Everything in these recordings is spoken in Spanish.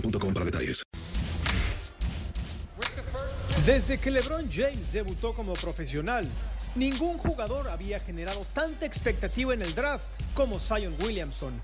para detalles. Desde que LeBron James debutó como profesional, ningún jugador había generado tanta expectativa en el draft como Zion Williamson.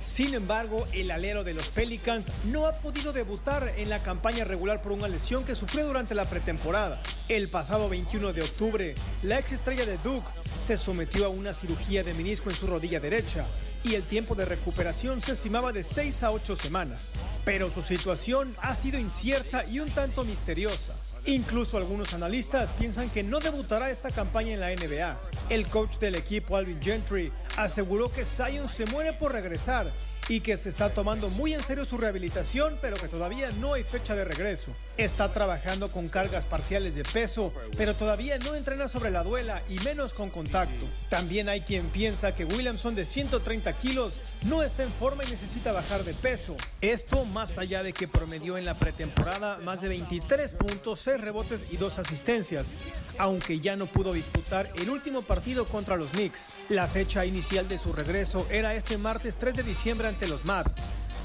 Sin embargo, el alero de los Pelicans no ha podido debutar en la campaña regular por una lesión que sufrió durante la pretemporada. El pasado 21 de octubre, la ex estrella de Duke se sometió a una cirugía de menisco en su rodilla derecha y el tiempo de recuperación se estimaba de 6 a 8 semanas. Pero su situación ha sido incierta y un tanto misteriosa. Incluso algunos analistas piensan que no debutará esta campaña en la NBA. El coach del equipo, Alvin Gentry, aseguró que Zion se muere por regresar y que se está tomando muy en serio su rehabilitación, pero que todavía no hay fecha de regreso. Está trabajando con cargas parciales de peso, pero todavía no entrena sobre la duela y menos con contacto. También hay quien piensa que Williamson de 130 kilos no está en forma y necesita bajar de peso. Esto más allá de que promedió en la pretemporada más de 23 puntos, 6 rebotes y 2 asistencias, aunque ya no pudo disputar el último partido contra los Knicks. La fecha inicial de su regreso era este martes 3 de diciembre ante los Mavs.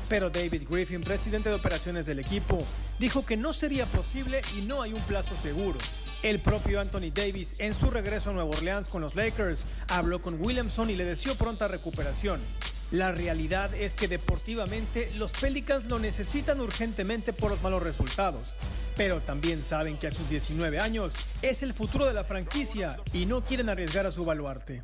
Pero David Griffin, presidente de operaciones del equipo, dijo que no sería posible y no hay un plazo seguro. El propio Anthony Davis, en su regreso a Nueva Orleans con los Lakers, habló con Williamson y le deseó pronta recuperación. La realidad es que deportivamente los Pelicans lo necesitan urgentemente por los malos resultados, pero también saben que a sus 19 años es el futuro de la franquicia y no quieren arriesgar a su baluarte.